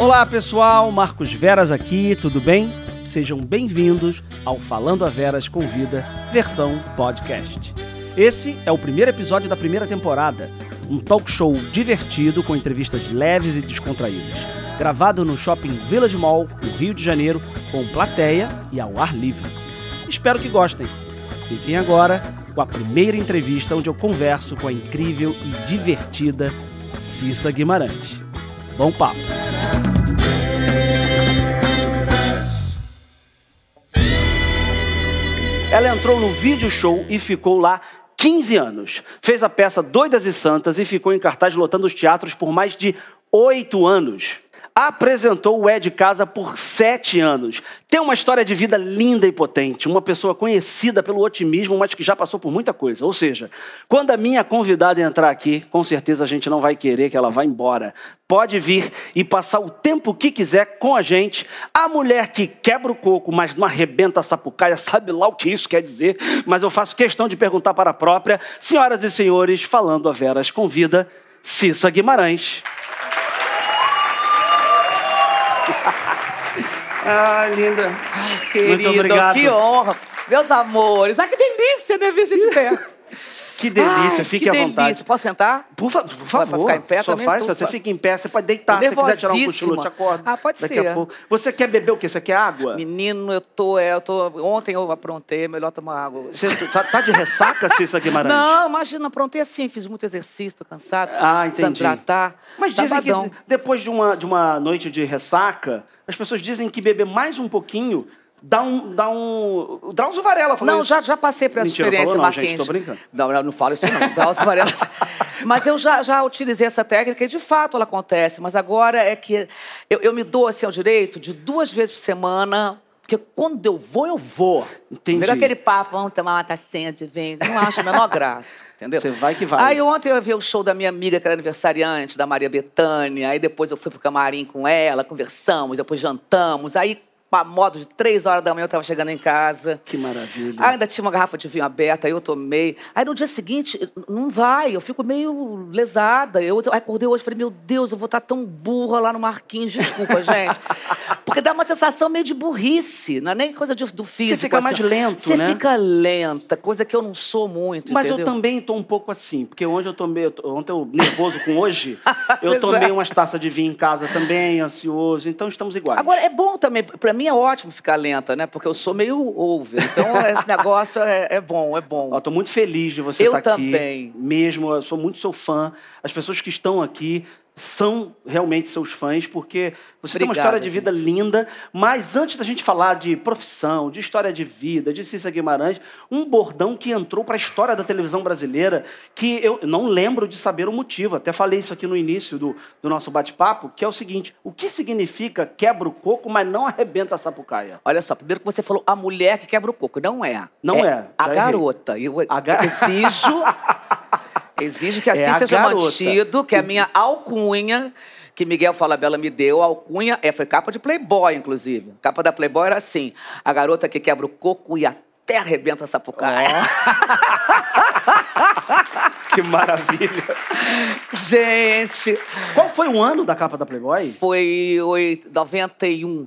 Olá pessoal, Marcos Veras aqui, tudo bem? Sejam bem-vindos ao Falando a Veras Convida, versão podcast. Esse é o primeiro episódio da primeira temporada, um talk show divertido com entrevistas leves e descontraídas, gravado no Shopping Village Mall, no Rio de Janeiro, com plateia e ao ar livre. Espero que gostem. Fiquem agora com a primeira entrevista onde eu converso com a incrível e divertida Cissa Guimarães. Bom papo! Ela entrou no vídeo show e ficou lá 15 anos. Fez a peça Doidas e Santas e ficou em cartaz lotando os teatros por mais de oito anos apresentou o É de Casa por sete anos. Tem uma história de vida linda e potente, uma pessoa conhecida pelo otimismo, mas que já passou por muita coisa. Ou seja, quando a minha convidada entrar aqui, com certeza a gente não vai querer que ela vá embora. Pode vir e passar o tempo que quiser com a gente. A mulher que quebra o coco, mas não arrebenta a sapucaia, sabe lá o que isso quer dizer, mas eu faço questão de perguntar para a própria. Senhoras e senhores, falando a Veras, convida Cissa Guimarães. Ah, linda. Ai, querido, Muito obrigado. que honra. Meus amores. Que delícia, né, ver gente perto. Que delícia, Ai, fique que à delícia. vontade. Posso sentar? Por, fa por favor. Pode ficar em pé Só também? faz, você fica em pé, você pode deitar, se quiser tirar um cochilo, eu te acordo. Ah, pode Daqui ser. A pouco. Você quer beber o quê? Você quer água? Menino, eu tô, é, eu tô, ontem eu aprontei, é melhor tomar água. Você tá, tá de ressaca, Cissa Guimarães? Não, imagina, aprontei assim, fiz muito exercício, tô cansada. Ah, entendi. Tratar. Mas dizem Sabadão. que depois de uma, de uma noite de ressaca, as pessoas dizem que beber mais um pouquinho dá um. Dá um... O Drauzio Varela falou Não, isso. já, já passei por essa Mentira, experiência, falou, não, Marquinhos. Gente, tô brincando. Não, não, não falo isso não. Drauzio Varela. mas eu já, já utilizei essa técnica e de fato ela acontece. Mas agora é que eu, eu me dou assim ao direito de duas vezes por semana porque quando eu vou, eu vou. Entendi. Primeiro aquele papo, vamos tomar uma tacinha de vinho. Não acho a menor graça, entendeu? Você vai que vai. Aí ontem eu vi o show da minha amiga, que era aniversariante, da Maria Bethânia. Aí depois eu fui pro camarim com ela, conversamos, depois jantamos. Aí a modo de três horas da manhã eu estava chegando em casa. Que maravilha. Aí ainda tinha uma garrafa de vinho aberta, aí eu tomei. Aí no dia seguinte, não vai, eu fico meio lesada. Eu acordei hoje e falei, meu Deus, eu vou estar tão burra lá no Marquinhos, desculpa, gente. Porque dá uma sensação meio de burrice, não é nem coisa de, do físico. Você fica assim. mais lento, Você né? fica lenta, coisa que eu não sou muito, Mas entendeu? eu também estou um pouco assim, porque hoje eu tomei, ontem eu nervoso com hoje, eu tomei já. umas taças de vinho em casa também, ansioso, então estamos iguais. Agora, é bom também, pra mim é ótimo ficar lenta, né? Porque eu sou meio over. Então, esse negócio é, é bom, é bom. Estou muito feliz de você Eu estar aqui. também. Mesmo, eu sou muito seu fã. As pessoas que estão aqui são realmente seus fãs, porque você tem uma história de vida gente. linda. Mas antes da gente falar de profissão, de história de vida, de Cissa Guimarães, um bordão que entrou para a história da televisão brasileira, que eu não lembro de saber o motivo. Até falei isso aqui no início do, do nosso bate-papo, que é o seguinte: o que significa quebra o coco, mas não arrebenta a sapucaia? Olha só, primeiro que você falou a mulher que quebra o coco. Não é. Não é, A já errei. garota. Eu A ga- exijo, exijo que assim É seja garota. mantido, que a minha alcunha, que Miguel Falabella me deu, a alcunha, é, foi capa de Playboy, inclusive. A capa da Playboy era assim, a garota que quebra o coco e até arrebenta a sapucaia. Que maravilha! Gente, Qual foi o ano da capa da Playboy? foi oit- 91.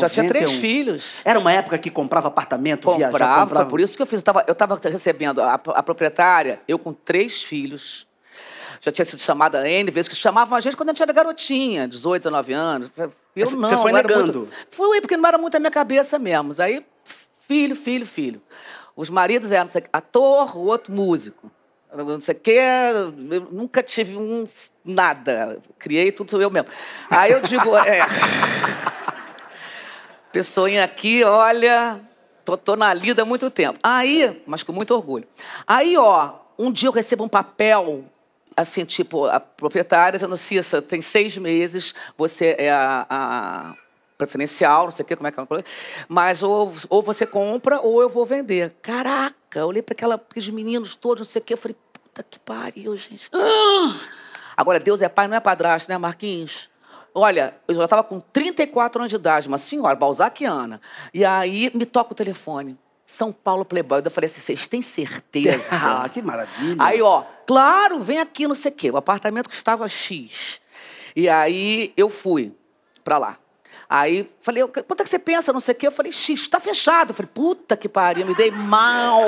Já tinha três 91. filhos. Era uma época que comprava apartamento, viajava, Comprava, comprava. por isso que eu fiz. Eu tava, eu tava recebendo a, a proprietária, eu com três filhos. Já tinha sido chamada N vezes, que chamavam a gente quando a gente era garotinha, 18, 19 anos. Eu não. você foi negando? Muito... Fui, porque não era muito a minha cabeça mesmo. Aí, filho, filho, filho. Os maridos eram sei, ator, o outro músico. Não sei o quê, nunca tive um nada. Criei tudo eu mesmo. Aí eu digo, é. Pessoinha aqui, olha, tô, tô na lida há muito tempo. Aí, mas com muito orgulho. Aí, ó, um dia eu recebo um papel, assim, tipo, a proprietária dizendo, Cissa, tem seis meses, você é a, a preferencial, não sei o quê, como é que é uma coisa, mas ou, ou você compra ou eu vou vender. Caraca, eu olhei para aqueles meninos todos, não sei o quê, eu falei, puta que pariu, gente. Agora, Deus é pai, não é padrasto, né, Marquinhos? Olha, eu já estava com 34 anos de idade, uma senhora, balzaquiana. E aí me toca o telefone. São Paulo Playboy. Eu falei assim, vocês têm certeza? Ah, que maravilha. Aí, ó, claro, vem aqui, não sei o quê. O apartamento custava X. E aí eu fui. pra lá. Aí falei, quanto é que você pensa, não sei o quê? Eu falei, X, tá fechado. Eu falei, puta que pariu, me dei mal.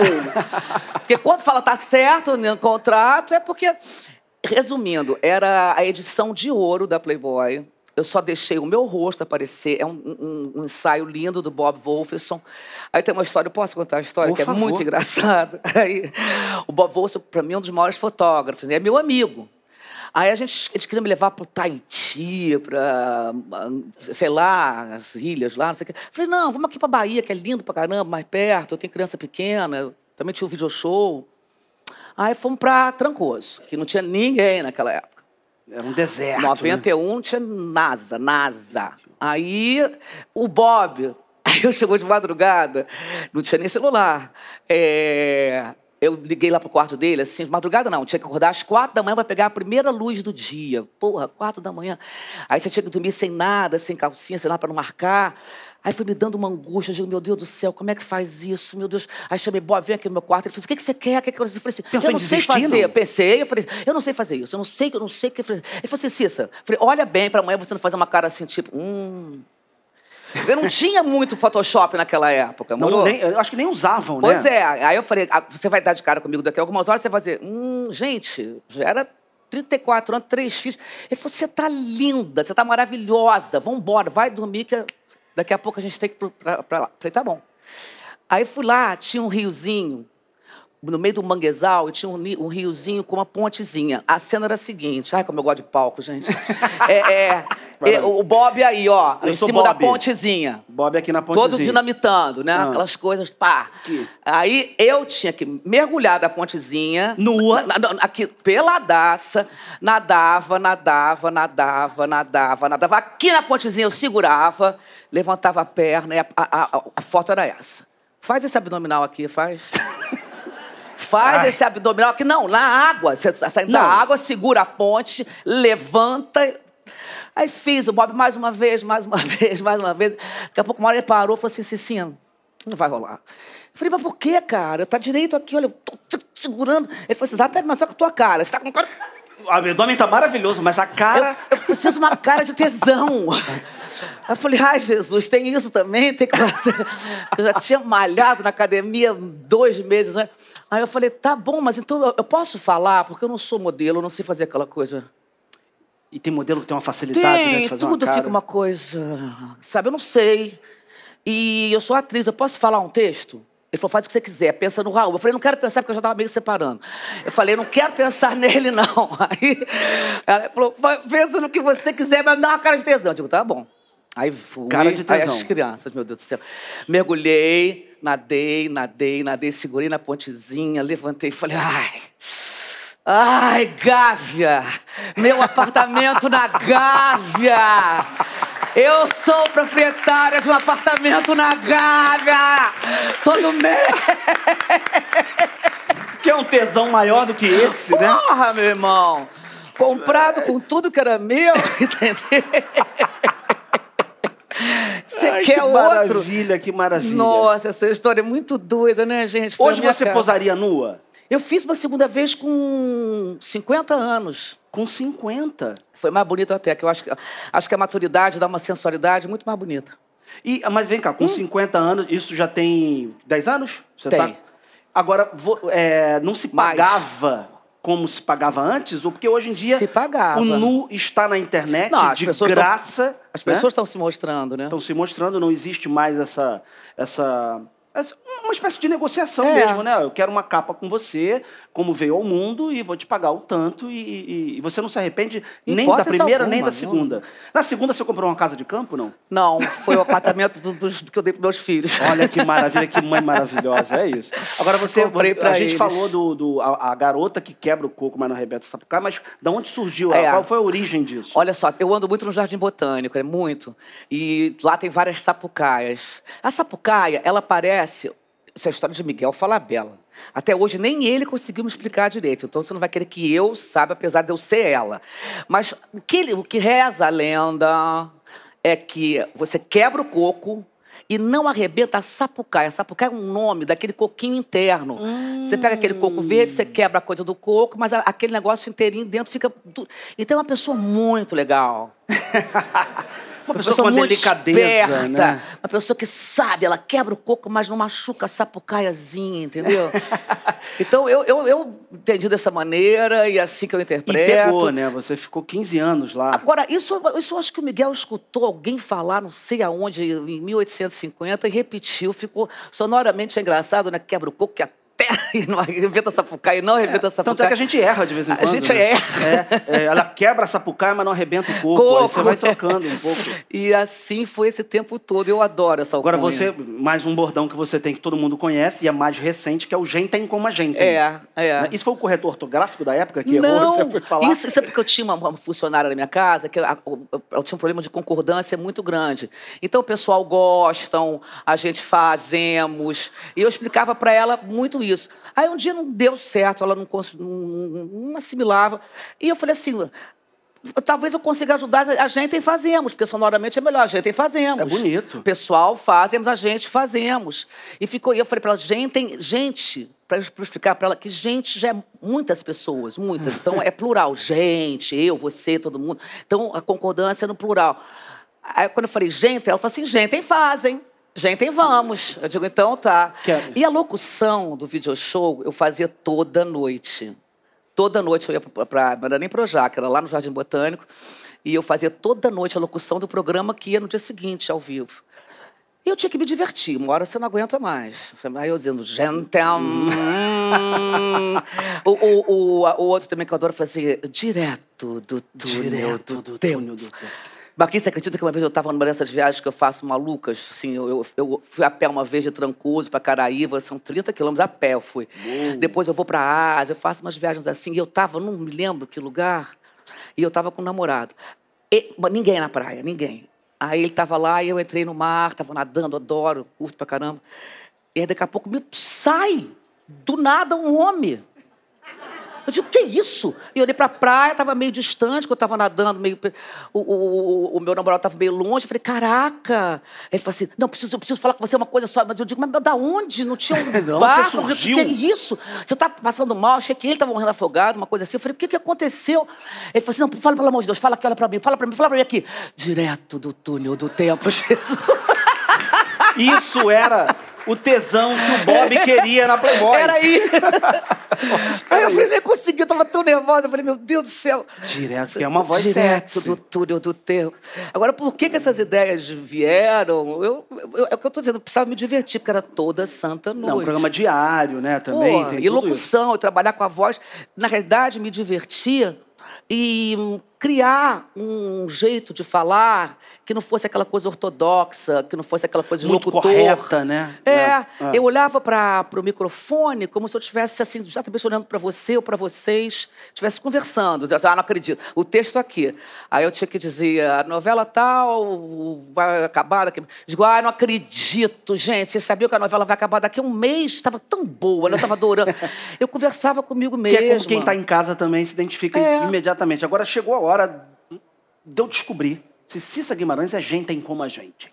porque quando fala tá certo no contrato, é porque. Resumindo, era a edição de ouro da Playboy. Eu só deixei o meu rosto aparecer. É um, um, um ensaio lindo do Bob Wolferson. Aí tem uma história, eu posso contar a história? Por que favor. é muito engraçada. Aí, o Bob Wolferson, para mim, é um dos maiores fotógrafos. É meu amigo. Aí a gente, eles queriam me levar para o Tahiti, para, sei lá, as ilhas lá, não sei o quê. Falei, não, vamos aqui para Bahia, que é lindo pra caramba, mais perto, eu tenho criança pequena, também tinha um video show. Aí fomos para Trancoso, que não tinha ninguém naquela época. Era um deserto. né? 91 tinha NASA, NASA. Aí o Bob, aí eu chegou de madrugada, não tinha nem celular. É, eu liguei lá pro quarto dele, assim, de madrugada não, tinha que acordar às quatro da manhã para pegar a primeira luz do dia. Porra, quatro da manhã. Aí você tinha que dormir sem nada, sem calcinha, sei lá, para não marcar. Aí foi me dando uma angústia, eu digo, meu Deus do céu, como é que faz isso, meu Deus. Aí chamei, Bob, vem aqui no meu quarto. Ele falou, o que, que você quer? O que que eu falei assim, Pensou eu não sei fazer. Pensei, eu falei, eu não sei fazer isso, eu não sei, eu não sei o que. Ele falou assim, Cissa, falei, olha bem para amanhã você não fazer uma cara assim, tipo, hum. Eu não tinha muito Photoshop naquela época, Não, nem- eu acho que nem usavam, Pois né? é. Aí eu falei, ah, você vai dar de cara comigo daqui a algumas horas, você vai dizer, hum, gente, já era 34 anos, três filhos. Ele falou, você tá linda, você tá maravilhosa, vamos embora, vai dormir que daqui a pouco a gente tem que ir pra, pra lá. Falei, tá bom. Aí fui lá, tinha um riozinho, no meio do manguezal, e tinha um, um riozinho com uma pontezinha. A cena era a seguinte, ai como eu gosto de palco, gente. É, é, é, o Bob aí, ó, Eu em cima da Bob. pontezinha. Bob aqui na pontezinha. Todo dinamitando, né? Ah. Aquelas coisas, pá. Aqui. Aí eu tinha que mergulhar da pontezinha. Nua. na- na- aqui, peladaça. Nadava, nadava, nadava, nadava, nadava. Aqui na pontezinha eu segurava, levantava a perna e a, a- a- a foto era essa. Faz esse abdominal aqui, faz. Faz Ai. esse abdominal aqui. Não, na água. Você sai da água, segura a ponte, levanta. Aí fiz o Bob mais uma vez, mais uma vez, mais uma vez. Daqui a pouco uma hora ele parou e falou assim, Cicinho, não vai rolar. Eu falei, mas por quê, cara? Tá direito aqui, olha, eu tô segurando. Ele falou assim, exatamente, mas só com a tua cara. Você tá com cara... O abdômen tá maravilhoso, mas a cara... Eu, eu preciso de uma cara de tesão. Eu falei, ai, Jesus, tem isso também? Tem que fazer. Eu já tinha malhado na academia dois meses, né? Aí eu falei, tá bom, mas então eu- posso falar, porque eu não sou modelo, eu não sei fazer aquela coisa. E tem modelo que tem uma facilidade né, Tem, de fazer tudo uma fica uma coisa. Sabe, eu não sei. E eu sou atriz, eu posso falar um texto? Ele falou, faz o que você quiser, pensa no Raul. Eu falei, não quero pensar porque eu já estava meio separando. Eu falei, não quero pensar nele, não. Aí ela falou, "Fa- pensa no que você quiser, mas me dá uma cara de tesão. Eu digo, tá bom. Aí fui. Cara de Aí tesão. as crianças, meu Deus do céu. Mergulhei, nadei, nadei, nadei, segurei na pontezinha, levantei e falei, ai. Ai, Gávea! Meu apartamento na Gávea! Eu sou proprietária de um apartamento na Gávea! Todo mês! Que é um tesão maior do que esse, né? Porra, meu irmão! Comprado com tudo que era meu, entendeu? Você Ai, quer que outro? maravilha, que maravilha. Nossa, essa história é muito doida, né, gente? Foi Hoje você cara. posaria nua? Eu fiz uma segunda vez com 50 anos. Com 50. Foi mais bonito até, que eu acho que, acho que a maturidade dá uma sensualidade muito mais bonita. E, mas vem cá, com 50 anos, isso já tem 10 anos? Você Hum. Tem. Tá? Agora, vo- é, não se pagava como se pagava antes? Ou porque hoje em dia Se pagava. o nu está na internet Não, de pessoas tão- graça. As né? pessoas estão se mostrando, né? estão se mostrando, não existe mais essa, essa- uma espécie de negociação É. mesmo, né? Eu quero uma capa com você, como veio ao mundo, e vou te pagar o tanto, e, e- e você não se arrepende nem da primeira, nem alguma, da não. segunda. Na segunda você comprou uma casa de campo, não? Não, foi o apartamento do, dos- que eu dei para meus filhos. Olha que maravilha, que mãe maravilhosa, é isso. Agora você, Comprei você- pra a gente eles. falou do, do- a, a garota que quebra o coco, mas não arrebenta o sapucai, mas da onde surgiu? É. Qual foi a origem disso? Olha só, eu ando muito no Jardim Botânico, é muito. E lá tem várias sapucaias. A sapucaia, ela parece. Essa é a história de Miguel Falabella. Até hoje nem ele conseguiu me explicar direito. Então você não vai querer que eu saiba, apesar de eu ser ela. Mas o que, o que reza a lenda é que você quebra o coco e não arrebenta a sapucaia. A sapucaia é um nome daquele coquinho interno. Você pega aquele coco verde, você quebra a coisa do coco, mas aquele negócio inteirinho dentro fica. du- Então é uma pessoa muito legal. Uma pessoa, com uma muito delicadeza, esperta, né? uma pessoa que sabe, ela quebra o coco, mas não machuca a sapucaiazinha, entendeu? então eu, eu, eu entendi dessa maneira e é assim que eu E interpreto. pegou, né? Você ficou 15 anos lá. Agora, isso, isso eu acho que o Miguel escutou alguém falar, não sei aonde, em 1850, e repetiu, ficou sonoramente engraçado, né? Quebra o coco que até e não arrebenta a sapucaia, e não arrebenta a Tanto é sapucaia. que a gente erra de vez em A quando. gente né? erra. É, é, ela quebra a sapucaia, mas não arrebenta o coco. Aí Coco. você vai trocando um pouco. E assim foi esse tempo todo. Eu adoro essa Agora alcunha. você, mais um bordão que você tem que todo mundo conhece e é mais recente, que é o gente como a gente. É, é. Isso foi o corretor ortográfico da época que não, errou você foi falar? Isso, isso é porque eu tinha uma, uma funcionária na minha casa que a- eu, eu tinha um problema de concordância muito grande. Então o pessoal gostam, a gente fazemos. E eu explicava para ela muito isso. Aí um dia não deu certo, ela não, não, não- assimilava. E eu falei assim. Talvez eu consiga ajudar a gente em fazemos, porque sonoramente é melhor, a gente em fazemos. É bonito. O pessoal fazemos, a gente fazemos. E ficou, e eu falei para ela, gente, tem gente, para explicar para ela que gente já é muitas pessoas, muitas. Então é plural, gente, eu, você, todo mundo. Então a concordância é no plural. Aí quando eu falei gente, ela falou assim, gente, fazem. Gente, vamos. Eu digo, então tá. Que é- E a locução do video show eu fazia toda noite. Toda noite eu ia para. Não era nem Projac, era lá no Jardim Botânico. E eu fazia toda noite a locução do programa que ia no dia seguinte, ao vivo. E eu tinha que me divertir. Uma hora você não aguenta mais. Você- Aí eu dizendo, gentleman. o, o, o, a- o outro também que eu adoro fazer, direto do túnel Direto do, do túnel do tempo. Marquinhos, você acredita que uma vez eu estava numa dessas viagens que eu faço malucas? Assim, eu, eu, fui a pé uma vez de Trancoso para Caraíva, são 30 quilômetros a pé eu fui. Uou. Depois eu vou para a Ásia, eu faço umas viagens assim. E eu estava, não me lembro que lugar, e eu estava com um namorado. E- ninguém na praia, ninguém. Aí ele estava lá e eu entrei no mar, estava nadando, adoro, curto pra caramba. E aí daqui a pouco me sai, do nada, um homem. Eu digo, que isso? E eu olhei pra praia, estava meio distante, porque eu estava nadando, meio. O, o, o, meu namorado estava meio longe. Eu falei, caraca. Ele falou assim: não, preciso, eu preciso falar com você uma coisa só. Mas eu digo, mas da onde? Não tinha um você barco? Eu falei, surgiu? Que é isso? Você está passando mal? Achei que ele estava morrendo afogado, uma coisa assim. Eu falei, o que, que aconteceu? Ele falou assim: não, fala pelo amor de Deus, fala aqui, olha pra mim, fala pra mim, fala pra mim aqui. Direto do túnel do tempo, Jesus. Isso era o tesão que o Bob queria na Playboy. Era aí. Aí eu falei, nem consegui, eu tava tão nervosa. Eu falei, meu Deus do céu. Direto, que é uma voz Direto sexy. do túnel do tempo. Agora, por que, que essas ideias vieram? Eu, eu- é o que eu tô dizendo, eu precisava me divertir, porque era toda santa noite. Não, um programa diário, né? Também Pô, tem e locução, trabalhar com a voz. Na realidade, me divertir e hum, criar um jeito de falar que não fosse aquela coisa ortodoxa, que não fosse aquela coisa de Muito locutor. correta, né? É, eu olhava para o microfone como se eu estivesse assim, exatamente olhando para você ou para vocês, estivesse conversando. Assim, ah, não acredito, o texto aqui. Aí eu tinha que dizer, a novela tal vai acabar daqui. Digo, ah, não acredito, gente. Você sabia que a novela vai acabar daqui a um mês? Estava tão boa, né? eu estava adorando. Eu conversava comigo Que mesmo. é como quem está em casa também se identifica É. imediatamente. Agora chegou a hora de eu descobrir se Cissa Guimarães é gente como a gente.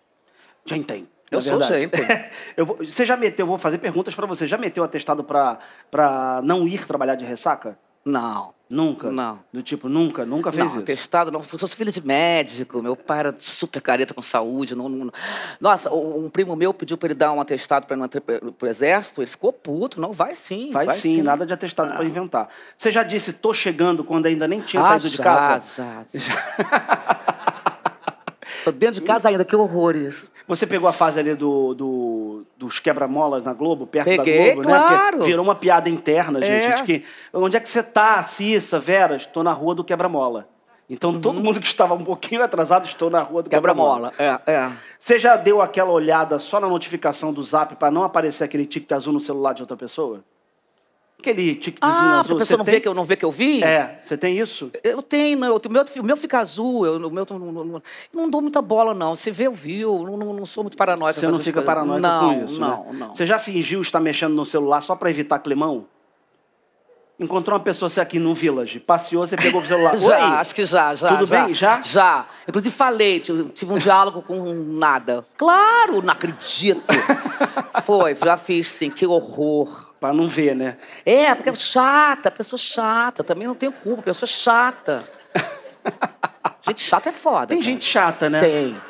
Gente tem. Eu sou verdade. gente. Eu vou- você já meteu, eu vou fazer perguntas para você. Já meteu atestado para não ir trabalhar de ressaca? Não. Nunca? Não. Do tipo, nunca, nunca fez não, isso? testado não. Eu sou filho de médico, meu pai era super careta com saúde. Não, não- Nossa, um primo meu pediu para ele dar um atestado para ir para o exército, ele ficou puto. Não, vai sim. Faz vai sim, nada de atestado Ah. para inventar. Você já disse, tô chegando quando ainda nem tinha Ah, saído de já, casa? Já, já. Tô dentro de casa ainda, que horror isso. Você pegou a fase ali do, do- dos quebra-molas na Globo, perto Peguei, da Globo, né? Porque claro. virou uma piada interna, gente. É. De que, onde é que você tá, Cissa, Vera? Estou na rua do quebra-mola. Então, todo mundo que estava um pouquinho atrasado, estou na rua do quebra-mola. Quebra-mola. É, é. Você já deu aquela olhada só na notificação do zap para não aparecer aquele tique azul no celular de outra pessoa? Aquele tiquezinho Ah, azul. a pessoa você não tem? vê, que eu, não vê que eu vi? É, você tem isso? Eu tenho, eu- o meu, o meu fica azul, eu, o meu não, não, não- não dou muita bola, não. Se vê, eu vi, eu não, não, sou muito paranoica. Você não fica paranoico com isso, Não, né? não. Você já fingiu estar mexendo no celular só para evitar climão? Encontrou uma pessoa você aqui no Village, passeou, você pegou o celular. Já, Oi? acho que já, já. Tudo já, bem? Já? Já. Inclusive falei, tive, tive um diálogo com nada. Claro, não acredito. Foi, já fiz sim, que horror. Para não ver, né? É, porque é chata, pessoa chata, também não tenho culpa, pessoa chata. Gente chata é foda. Tem cara. gente chata, né? Tem.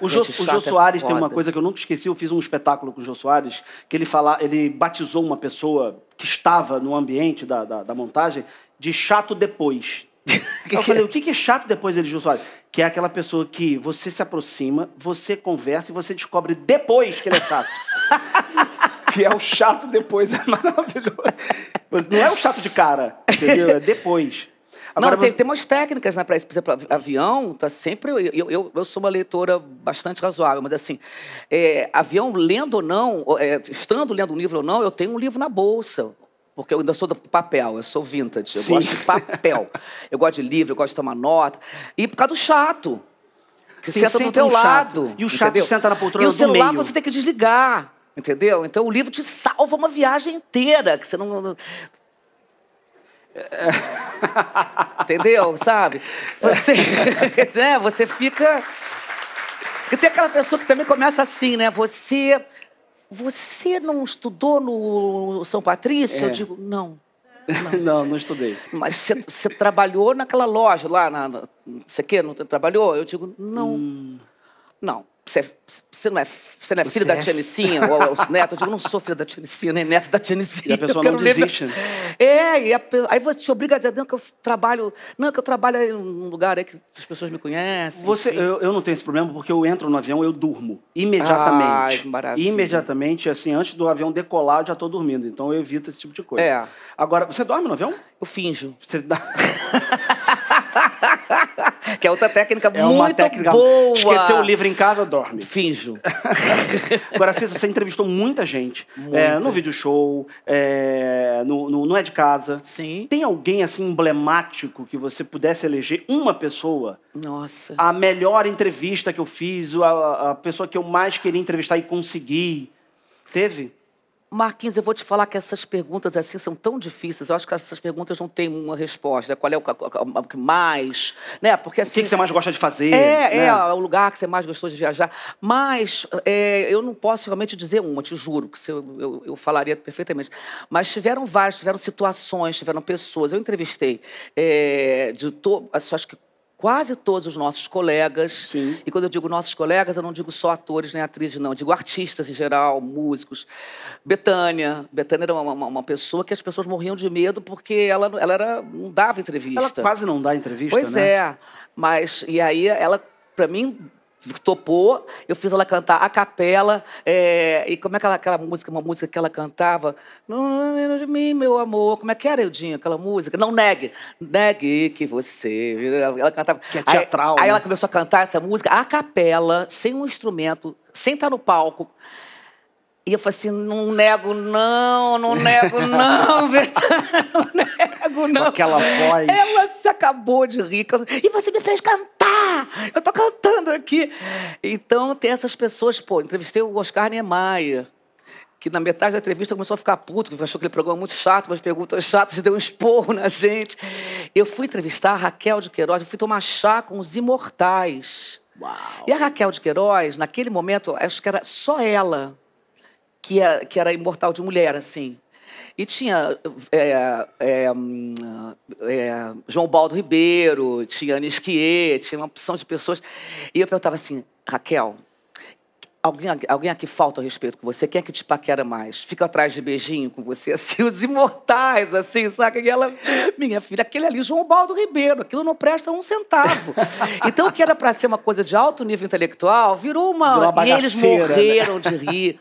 O Jô, o Jô é Soares tem uma coisa que eu nunca esqueci. Eu fiz um espetáculo com o Jô Soares, que ele, fala, ele batizou uma pessoa que estava no ambiente da, da, da montagem de chato depois. eu falei, o que que é chato depois dele, Jô Soares? Que é aquela pessoa que você se aproxima, você conversa e você descobre depois que ele é chato. que é o chato depois, é maravilhoso. Mas Não é o chato de cara, entendeu? É depois. não, tem, você- tem umas técnicas, né? Pra, isso. por exemplo, avião, tá sempre. Eu, eu, eu, sou uma leitora bastante razoável, mas assim, é, avião, lendo ou não, é, estando lendo um livro ou não, eu tenho um livro na bolsa. Porque eu ainda sou do papel, eu sou vintage, eu Sim. gosto de papel. eu gosto de livro, eu gosto de tomar nota. E por causa do chato. Que Tem senta do teu um chato. lado. E o chato entendeu? senta na poltrona E o do celular meio. você tem que desligar. Entendeu? Então o livro te salva uma viagem inteira. Que você não. não- Entendeu? Sabe? Você, né? você fica. E tem aquela pessoa que também começa assim, né? Você. Você não estudou no São Patrício? É. Eu digo, não. não, não estudei. Mas você, você trabalhou naquela loja lá, na, na- não sei o quê, não trabalhou? Eu digo, não. Hum. Não. Você, você não é, você não é filho da é tia Nicinha ou é os netos? Eu digo, não sou filho da tia Nicinha, nem neto da tia Nicinha. E a pessoa não desiste. É, e a aí você te obriga a dizer, não, que eu trabalho, não, que eu trabalho em um lugar aí que as pessoas me conhecem. Você, eu, eu não tenho esse problema porque eu entro no avião eu durmo imediatamente. Ai, que maravilha. Imediatamente, assim, antes do avião decolar, eu já estou dormindo. Então eu evito esse tipo de coisa. É. Agora, você dorme no avião? Eu finjo. Você dá... Que é outra técnica É uma muito técnica. boa. Esqueceu o livro em casa, dorme. Finjo. Agora, Cissa, você entrevistou muita gente. Muita. É, no vídeo show, é, no, no, no É de Casa. Sim. Tem alguém assim emblemático que você pudesse eleger uma pessoa? Nossa. A melhor entrevista que eu fiz, a, a pessoa que eu mais queria entrevistar e consegui. Teve? Marquinhos, eu vou te falar que essas perguntas assim são tão difíceis. Eu acho que essas perguntas não têm uma resposta. Qual é o, que mais, né? Porque O assim que, que você mais gosta de fazer? é, né? é o lugar que você mais gostou de viajar. Mas é, eu não posso realmente dizer uma, te juro, que eu, eu, eu falaria perfeitamente. Mas tiveram várias, tiveram situações, tiveram pessoas. Eu entrevistei é, de to, acho que quase todos os nossos colegas. Sim. E quando eu digo nossos colegas, eu não digo só atores nem atrizes, não. Eu digo artistas em geral, músicos. Betânia. Betânia era uma, uma- uma pessoa que as pessoas morriam de medo porque ela, ela era, não dava entrevista. Ela quase não dá entrevista, Pois né? é. Mas, e aí ela, pra mim, topou. Eu fiz ela cantar a capela. é, e como é que ela, aquela música, uma música que ela cantava? Não menos de mim, meu amor. Como é que era, Eudinho, aquela música? Não negue. Negue que você. Ela, cantava. Que é teatral, Aí, aí né? ela começou a cantar essa música a capela, sem um instrumento, sem estar no palco. E eu falei assim, não nego não, não nego não, Betânia, não nego Com não. aquela voz. Ela se acabou de rir. E você me fez cantar! Eu tô cantando aqui. Então, tem essas pessoas. Pô, entrevistei o Oscar Niemeyer, que na metade da entrevista começou a ficar puto, porque achou aquele programa muito chato, umas perguntas chatas, deu um esporro na gente. Eu fui entrevistar a Raquel de Queiroz, eu fui tomar chá com os imortais. Uau. E a Raquel de Queiroz, naquele momento, acho que era só ela que era, que era imortal de mulher, assim. E tinha é, é, hum, é, João Baldo Ribeiro, tinha Ana Esquier, tinha uma opção de pessoas. E eu perguntava assim, Raquel, alguém, alguém aqui falta ao respeito com você? Quem é que te paquera mais? Fica atrás de beijinho com você, assim, os imortais, assim, sabe? E ela, minha filha, aquele ali, João Baldo Ribeiro, aquilo não presta um centavo. Então, o que era para ser uma coisa de alto nível intelectual, virou uma... Virou uma e eles né? morreram de rir.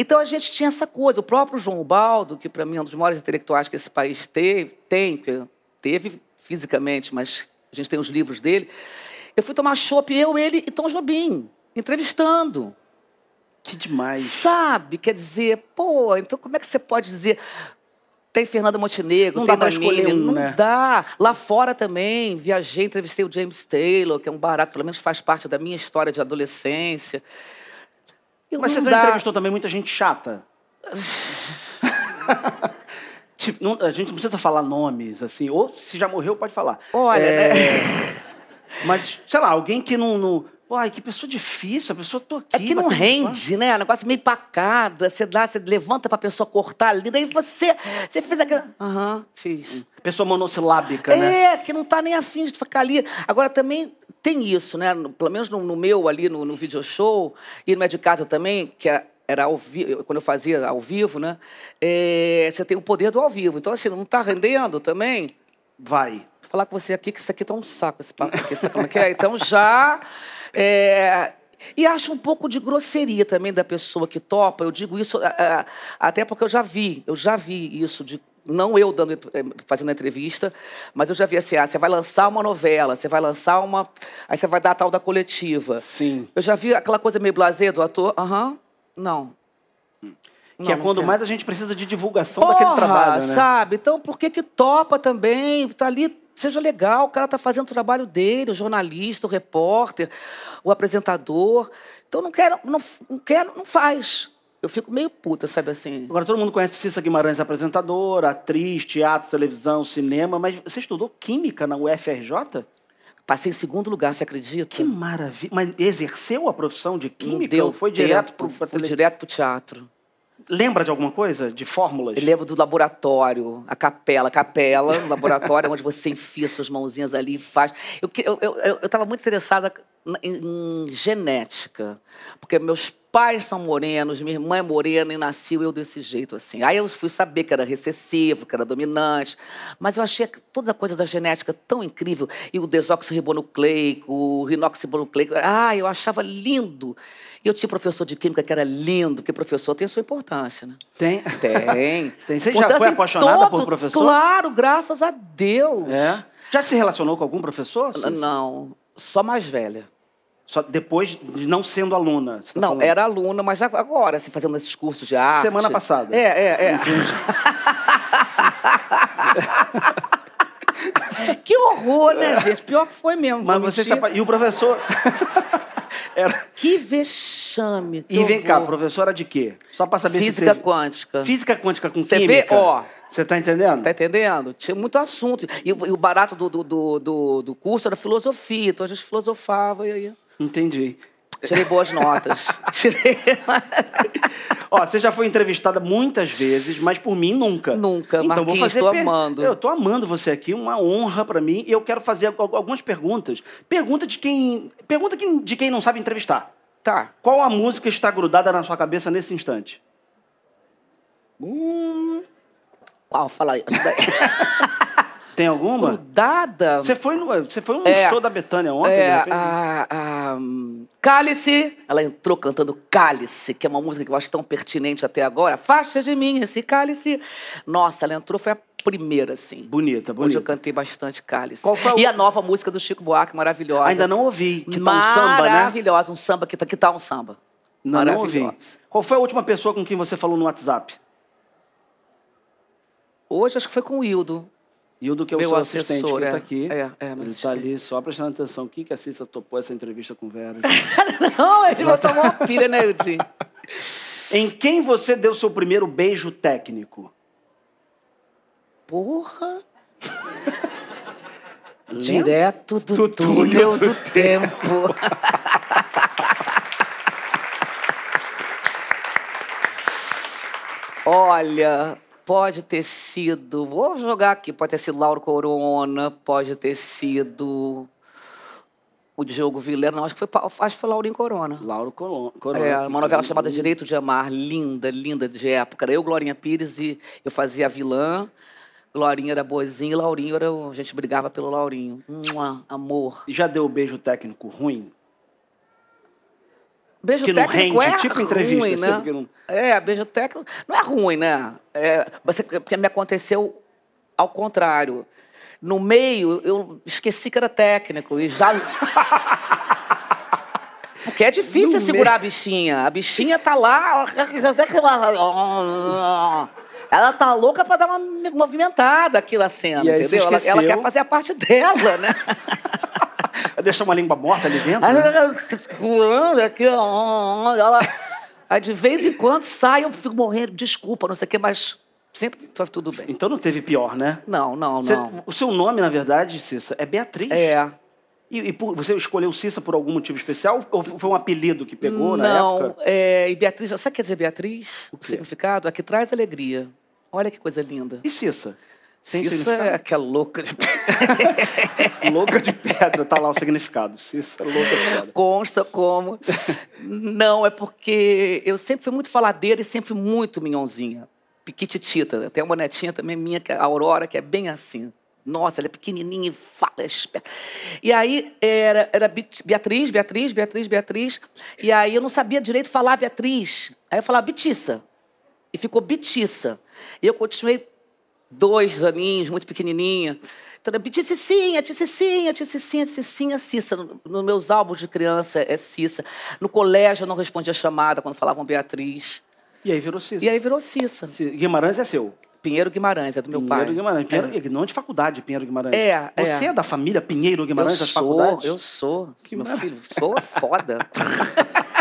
Então, a gente tinha essa coisa. O próprio João Baldo, que para mim é um dos maiores intelectuais que esse país teve, tem, que teve fisicamente, mas a gente tem os livros dele. Eu fui tomar chopp, eu, ele e Tom Jobim, entrevistando. Que demais. Sabe? Quer dizer, pô, então como é que você pode dizer. Tem Fernanda Montenegro, Não tem dá escolher um, não né? dá. Lá fora também, viajei, entrevistei o James Taylor, que é um barato, pelo menos faz parte da minha história de adolescência. Eu Mas você dá. entrevistou também muita gente chata. tipo, não- a gente não precisa falar nomes, assim. Ou se já morreu, pode falar. Olha, É, né? Mas, sei lá, alguém que não. não... Pô, ai, que pessoa difícil, a pessoa tô aqui. É que não rende, né? Um negócio meio pacada. Você dá, você levanta pra pessoa cortar ali, daí você, você fez aquilo. Aham, fiz. papo. Pessoa monossilábica, né? É, que não tá nem afim de ficar ali. Agora também tem isso, né? Pelo menos no, no meu ali, no, no video show, e no É de Casa também, que é- era ao vivo, quando eu fazia ao vivo, né? É, você tem o poder do ao vivo. Então, assim, não está rendendo também? Vai. Vou falar com você aqui que isso aqui tá um saco, esse papo aqui, sabe como é que é? Então já. é, E acho um pouco de grosseria também da pessoa que topa. Eu digo isso é, até porque eu já vi, eu já vi isso de. Não eu dando, eh, fazendo a entrevista, mas eu já vi assim: ah, você vai lançar uma novela, você vai lançar uma. Aí você vai dar a tal da coletiva. Sim. Eu já vi aquela coisa meio blasé do ator. Aham, não. Que Não, é não quando quero. mais a gente precisa de divulgação daquele trabalho, né? sabe? Então, por que que topa também? Tá ali, seja legal, o cara tá fazendo o trabalho dele, o jornalista, o repórter, o apresentador. Então, não quer, não, não quer, não faz. Eu fico meio puta, sabe assim? Agora todo mundo conhece Cissa Guimarães, apresentadora, atriz, teatro, televisão, cinema, mas você estudou química na UFRJ? Passei em segundo lugar, você acredita? Que maravilha. Mas exerceu a profissão de Não química deu ou foi direto para fui direto pro teatro. Lembra de alguma coisa? De fórmulas? Eu lembro do laboratório, a capela, capela, o laboratório onde você enfia suas mãozinhas ali e faz. Eu que- eu eu, eu, estava muito interessada em, em genética, porque meus pais são morenos, minha irmã é morena e nasceu eu desse jeito assim. Aí eu fui saber que era recessivo, que era dominante, mas eu achei toda a coisa da genética tão incrível e o desoxirribonucleico, o rinoxirribonucleico, ah, eu achava lindo. E eu tinha professor de química que era lindo, porque professor tem a sua importância, né? Tem. Tem. Tem. Você já foi apaixonada por todo- professor? Claro, graças a Deus. É. Já se relacionou com algum professor? Não, só mais velha. Só depois de não sendo aluna. você tá não, falando? era aluna, mas agora, assim, fazendo esses cursos de arte. Semana passada. É, é, é. que horror, né, gente? Pior que foi mesmo. Mas você se apa- E o professor. Era... Que vexame. que E vem cá, horror. professora de quê? Só para saber Física se teve... quântica. Física quântica com Você química. vê? Ó. Você tá entendendo? Tá entendendo? Tinha muito assunto. E, o- e o barato do, do, do, do, curso era filosofia. Então a gente filosofava e aí. Entendi. Tirei boas notas. Tirei. Ó, você já foi entrevistada muitas vezes, mas por mim nunca. Nunca, Então vou Marquinhos, fazer tô per- amando. Eu tô amando você aqui, uma honra pra mim, e eu quero fazer al- algumas perguntas. Pergunta de quem, pergunta de quem não sabe entrevistar. Tá. Qual a música está grudada na sua cabeça nesse instante? Hum. Qual? Fala aí. Tem alguma? Grudada. Você foi no, você foi num É. show da Betânia ontem, É, a, a, Cálice, ela entrou cantando Cálice, que é uma música que eu acho tão pertinente até agora. Faixa de mim, esse cálice. Nossa, ela entrou, foi a primeira, assim. Bonita, Onde eu bonita. cantei bastante Cálice. Qual foi o- E a nova música do Chico Buarque, maravilhosa. Ainda não ouvi. Que tá um samba, né? Maravilhosa, um samba que tá, que tá um samba. Não, não ouvi. Qual foi a última pessoa com quem você falou no WhatsApp? Hoje acho que foi com o Hildo, Hildo, que é o meu seu assistente, que é. tá aqui. É, é, Ele assistente. tá ali só prestando atenção. O que, que a Cissa topou essa entrevista com o Vera? Não, ele vai tomar uma pilha, né, Hildi? em quem você deu seu primeiro beijo técnico? Porra! Direto do, Do túnel túnel do, do tempo. Olha, pode ter sido. Vou jogar aqui. Pode ter sido Lauro Corona, pode ter sido o Diogo Vilera. Não, acho que foi, acho que foi Laurinho Corona. Lauro Corona. É, uma novela chamada Direito de Amar, linda, linda de época. Era eu, Glorinha Pires, e eu fazia a vilã. Glorinha era boazinha e Laurinho era. A gente brigava pelo Laurinho. Mua, amor. E já deu beijo técnico ruim? Beijo que não técnico rende, é tipo entrevista, ruim, né? Que não- É, beijo técnico não é ruim, né? É, você, porque me aconteceu ao contrário. No meio, eu esqueci que era técnico e já. Porque é difícil No segurar a bichinha. A bichinha tá lá. Ela tá louca pra dar uma movimentada aqui na cena, E entendeu? Ela, ela quer fazer a parte dela, né? Deixar uma língua morta ali dentro? Aí né? aqui, ela... Aí de vez em quando sai, eu fico morrendo, desculpa, não sei o quê, mas sempre tá tudo bem. Então não teve pior, né? Não, não, Você- não. o seu nome, na verdade, Cissa, é Beatriz. É. E, e por- você escolheu Cissa por algum motivo especial? Ou foi um apelido que pegou na não, época? é, e Beatriz, sabe o que quer dizer Beatriz? O, quê? significado? A que traz alegria. Olha que coisa linda. E Cissa? Tem Cissa significado? é aquela louca de Louca de pedra, tá lá o significado. Cissa, louca de pedra. consta como. Não, é porque eu sempre fui muito faladeira e sempre muito minhonzinha. Piquititita. Tem uma netinha também minha, que é a Aurora, que é bem assim. Nossa, ela é pequenininha e fala é esperta. E aí era, era Beatriz, Beatriz, Beatriz, Beatriz. E aí eu não sabia direito falar Beatriz. Aí eu falava Bitiça. E ficou Bitiça. E eu continuei dois aninhos, muito pequenininha. Então, Ticicinha, Ticicinha, Ticicinha, Ticicinha, Cissa. No- Nos meus álbuns de criança é Cissa. No colégio eu não respondia chamada quando falavam Beatriz. E aí virou Cissa. E aí virou Cissa. Ci- Guimarães é seu. Pinheiro Guimarães, é do meu Pinheiro pai. Guimarães. Pinheiro, É. Não de faculdade, Pinheiro Guimarães. É, é. Você é da família Pinheiro Guimarães eu das sou, faculdades? eu sou. Que meu filho, sou foda.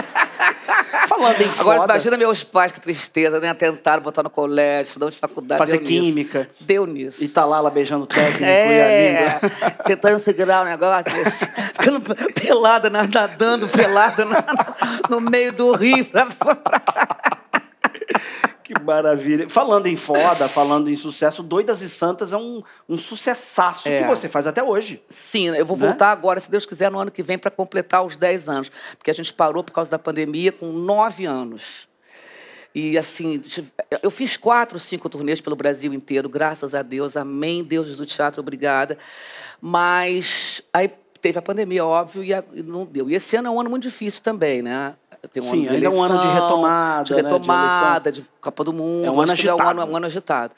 Falando em Agora foda, imagina meus pais, que tristeza, né? Tentaram botar no colégio, estudando de faculdade. fazer deu nisso. química. Deu nisso. E tá lá ela beijando o técnico e a É, língua. tentando segurar o negócio, ficando pelada, na- nadando pelada na- no meio do rio. pra fora. Que maravilha. Falando em foda, falando em sucesso, Doidas e Santas é um, um sucessaço É. que você faz até hoje. Sim, eu vou Né? voltar agora, se Deus quiser, no ano que vem, para completar os 10 anos. Porque a gente parou por causa da pandemia com 9 anos. E assim, eu fiz quatro, cinco turnês pelo Brasil inteiro, graças a Deus, amém, deuses do teatro, obrigada. Mas aí teve a pandemia, óbvio, e não deu. E esse ano é um ano muito difícil também, né? Tem um Sim, ano de ainda é um ano de eleição, retomada, de né, de retomada, de, Copa do Mundo. É um ano acho que É um agitado. ano, um ano agitado.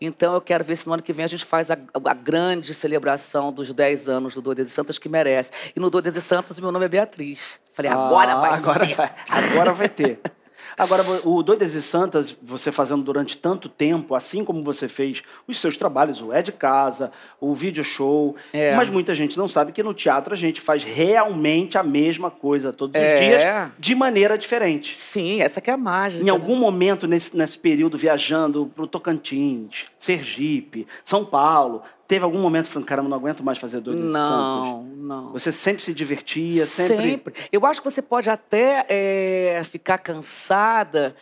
Então, eu quero ver se no ano que vem a gente faz a, a grande celebração dos 10 anos do Doidas e Santas que merece. E no Doidas e Santas, meu nome é Beatriz. Falei, agora Ah, vai agora ser. Vai, agora vai ter. Agora, o Doidas e Santas, você fazendo durante tanto tempo, assim como você fez os seus trabalhos, o É de Casa, o vídeo show, É. mas muita gente não sabe que no teatro a gente faz realmente a mesma coisa todos os É. dias, de maneira diferente. Sim, essa que é a mágica. Em algum momento nesse, nesse período, viajando para o Tocantins, Sergipe, São Paulo, teve algum momento falando, caramba, não aguento mais fazer Doidas e Santas? Não, não. Você sempre se divertia, sempre... Sempre. Eu acho que você pode até é, ficar cansada.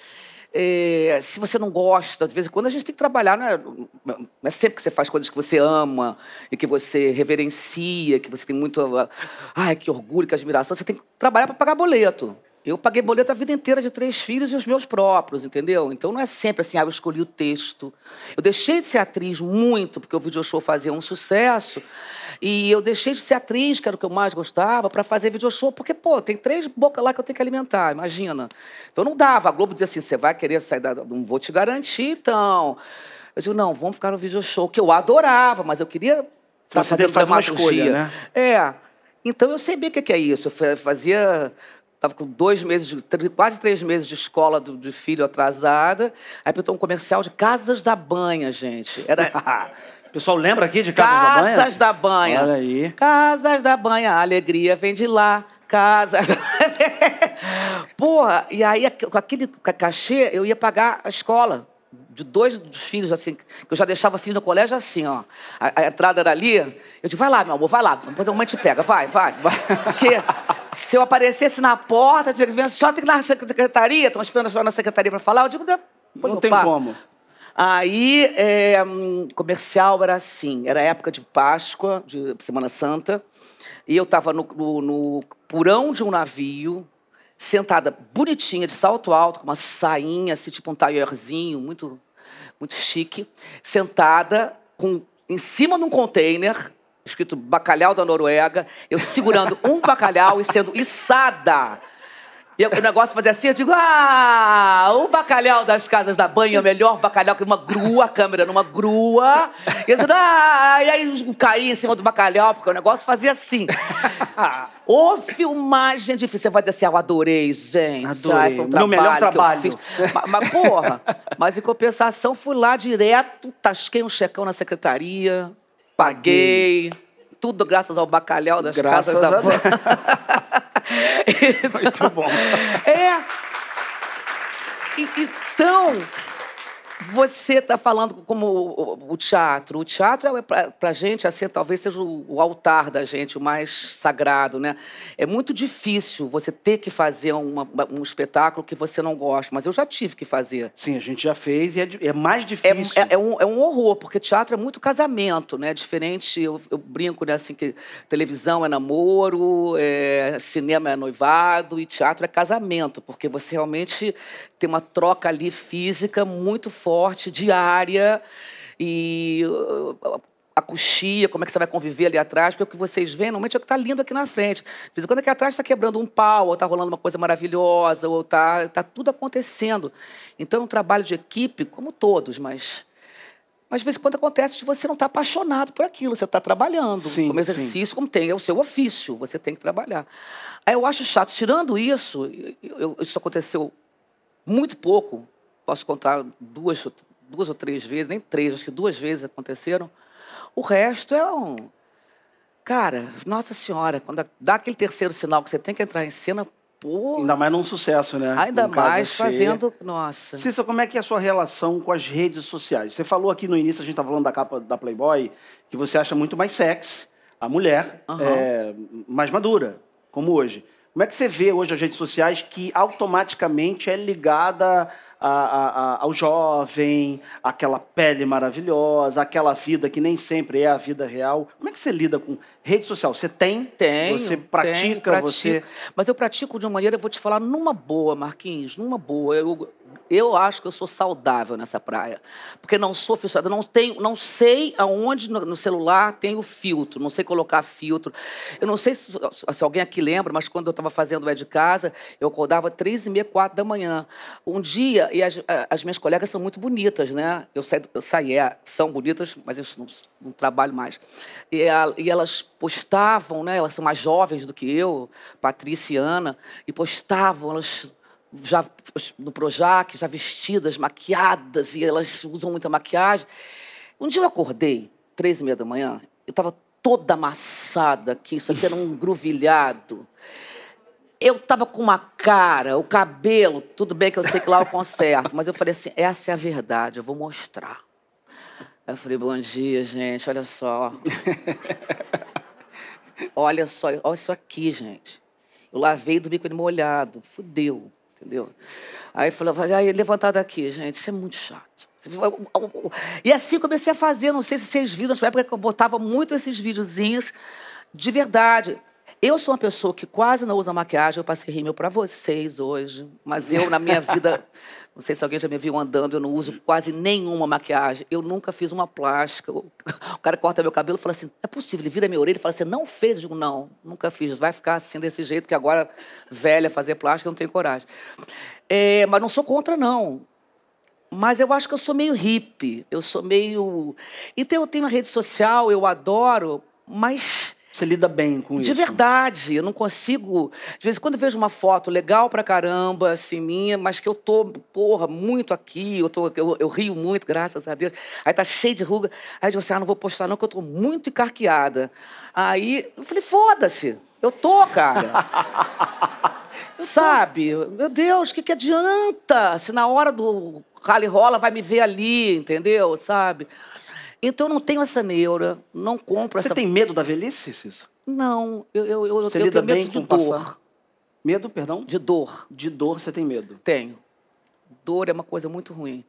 é, se você não gosta, de vez em quando a gente tem que trabalhar, não é, não é sempre que você faz coisas que você ama e que você reverencia, que você tem muito. ah, Ai, que orgulho, que admiração. Você tem que trabalhar para pagar boleto. Eu paguei boleto a vida inteira de três filhos e os meus próprios, entendeu? Então não é sempre assim, ah, eu escolhi o texto. Eu deixei de ser atriz muito, porque o video show fazia um sucesso. E eu deixei de ser atriz, que era o que eu mais gostava, para fazer video show, porque, pô, tem três bocas lá que eu tenho que alimentar, imagina. Então não dava. A Globo dizia assim: você vai querer sair da. Não vou te garantir, então. Eu digo, não, vamos ficar no video show, que eu adorava, mas eu queria. estar que fazer uma escolha, né? É. Então eu sabia o que é isso. Eu fa- fazia. Estava com dois meses, quase três meses de escola do, de filho atrasada. Aí pintou um comercial de Casas da Banha, gente. Era O pessoal lembra aqui de Casas da Banha? Casas da Banha. Olha aí. Casas da Banha, a alegria vem de lá. Casas da... Porra, e aí com aquele ca- cachê eu ia pagar a escola. De dois dos filhos, assim, que eu já deixava filho no colégio assim, ó. A, a entrada era ali. Eu disse, vai lá, meu amor, vai lá. Depois a mãe te pega, vai, vai. vai. Porque se eu aparecesse na porta, tinha que vir, a senhora tem que ir na secretaria, estão esperando a senhora na secretaria para falar. Eu digo, depois Não tem como. Aí, é, hum, comercial era assim, era época de Páscoa, de Semana Santa, e eu estava no, no, no porão de um navio, sentada bonitinha, de salto alto, com uma sainha, assim, tipo um taillorzinho, muito, muito chique, sentada com, em cima de um container, escrito bacalhau da Noruega, eu segurando um bacalhau e sendo içada. E o negócio fazia assim, eu digo, ah, o bacalhau das casas da banha é o melhor bacalhau que uma grua, a câmera numa grua. E eu dizia, ah, e aí eu caí em cima do bacalhau, porque o negócio fazia assim. Ô, filmagem difícil. Você vai dizer assim, ah, eu adorei, gente. Adorei. Ai, foi um Meu melhor trabalho. Mas, mas, porra, mas em compensação, fui lá direto, tasquei um checão na secretaria, paguei. Tudo graças ao bacalhau das Graças casas da banha. Muito bom. É. Então, Você está falando como o, teatro. O teatro, é, para a gente, assim, talvez seja o, altar da gente, o mais sagrado. Né? É muito difícil você ter que fazer uma, um espetáculo que você não gosta, mas eu já tive que fazer. Sim, a gente já fez e é, é mais é, difícil. É, é, um, é um horror, porque teatro é muito casamento, né? Diferente, eu, eu brinco, né, assim, que televisão é namoro, é, cinema é noivado e teatro é casamento, porque você realmente tem uma troca ali física muito forte, diária, e uh, a coxia, como é que você vai conviver ali atrás, porque o que vocês veem normalmente é o que está lindo aqui na frente. De vez em quando aqui atrás está quebrando um pau, ou está rolando uma coisa maravilhosa, ou está tá tudo acontecendo. Então é um trabalho de equipe, como todos, mas. Mas de vez em quando acontece de você não estar tá apaixonado por aquilo, você está trabalhando. Sim, como exercício, sim. como tem, é o seu ofício, você tem que trabalhar. Aí eu acho chato. Tirando isso, eu, isso aconteceu muito pouco, posso contar duas, duas ou três vezes, nem três, acho que duas vezes aconteceram. O resto é um. Cara, Nossa Senhora, quando dá aquele terceiro sinal que você tem que entrar em cena, pô. Ainda mais num sucesso, né? Ainda mais fazendo. Nossa. Cissa, como é que é a sua relação com as redes sociais? Você falou aqui no início, a gente estava falando da capa da Playboy, que você acha muito mais sexy a mulher uhum. é, mais madura, como hoje. Como é que você vê hoje as redes sociais que automaticamente é ligada a, a, ao jovem, aquela pele maravilhosa, aquela vida que nem sempre é a vida real? Como é que você lida com rede social? Você tem? Tem. Você pratica? Tenho, você... Mas eu pratico de uma maneira, eu vou te falar, numa boa, Marquinhos, numa boa. Eu, eu acho que eu sou saudável nessa praia. Porque não sou fissurada, não tenho, não sei aonde no, celular tem o filtro, não sei colocar filtro. Eu não sei se, se alguém aqui lembra, mas quando eu estava fazendo o É de Casa, eu acordava três e meia, quatro da manhã. Um dia, e as, as minhas colegas são muito bonitas, né? Eu saí, eu saí é, são bonitas, mas eu não, não trabalho mais. E, a, e, elas postavam, né? Elas são mais jovens do que eu, Patrícia e Ana, e postavam, elas já no Projac, já vestidas, maquiadas, e elas usam muita maquiagem. Um dia eu acordei, três e meia da manhã, eu estava toda amassada aqui, isso aqui era um gruvilhado. Eu estava com uma cara, o cabelo, tudo bem que eu sei que lá eu conserto, mas eu falei assim, essa é a verdade, eu vou mostrar. Eu falei, bom dia, gente, olha só. olha só, olha isso aqui, gente. Eu lavei do bico molhado, fudeu entendeu? Aí falou, aí levantar daqui, gente, isso é muito chato. E assim comecei a fazer, não sei se vocês viram, na época que eu botava muito esses videozinhos de verdade. Eu sou uma pessoa que quase não usa maquiagem, eu passei rímel para vocês hoje, mas eu, na minha vida, não sei se alguém já me viu andando, eu não uso quase nenhuma maquiagem. Eu nunca fiz uma plástica. O cara corta meu cabelo e fala assim: é possível, ele vira minha orelha e fala assim: não fez? Eu digo: não, nunca fiz. Vai ficar assim desse jeito, que agora, velha, fazer plástica, não tenho coragem. É, mas não sou contra, não. Mas eu acho que eu sou meio hippie, eu sou meio. Então eu tenho uma rede social, eu adoro, mas você lida bem com de isso? De verdade, eu não consigo. De vez em quando eu vejo uma foto legal pra caramba, assim, minha, mas que eu tô, porra, muito aqui, eu, tô, eu, eu rio muito, graças a Deus. Aí tá cheio de ruga. Aí eu disse, ah, não vou postar não, que eu tô muito encarqueada. Aí eu falei, foda-se, eu tô, cara. Sabe? Meu Deus, o que, que adianta se na hora do rally rola vai me ver ali, entendeu? Sabe? Então eu não tenho essa neura, não compro Você essa. Você tem medo da velhice, Cissa? Não, eu, eu, eu, você eu tenho medo de dor. Passar? Medo, perdão? De dor. De dor você tem medo? Tenho. Dor é uma coisa muito ruim.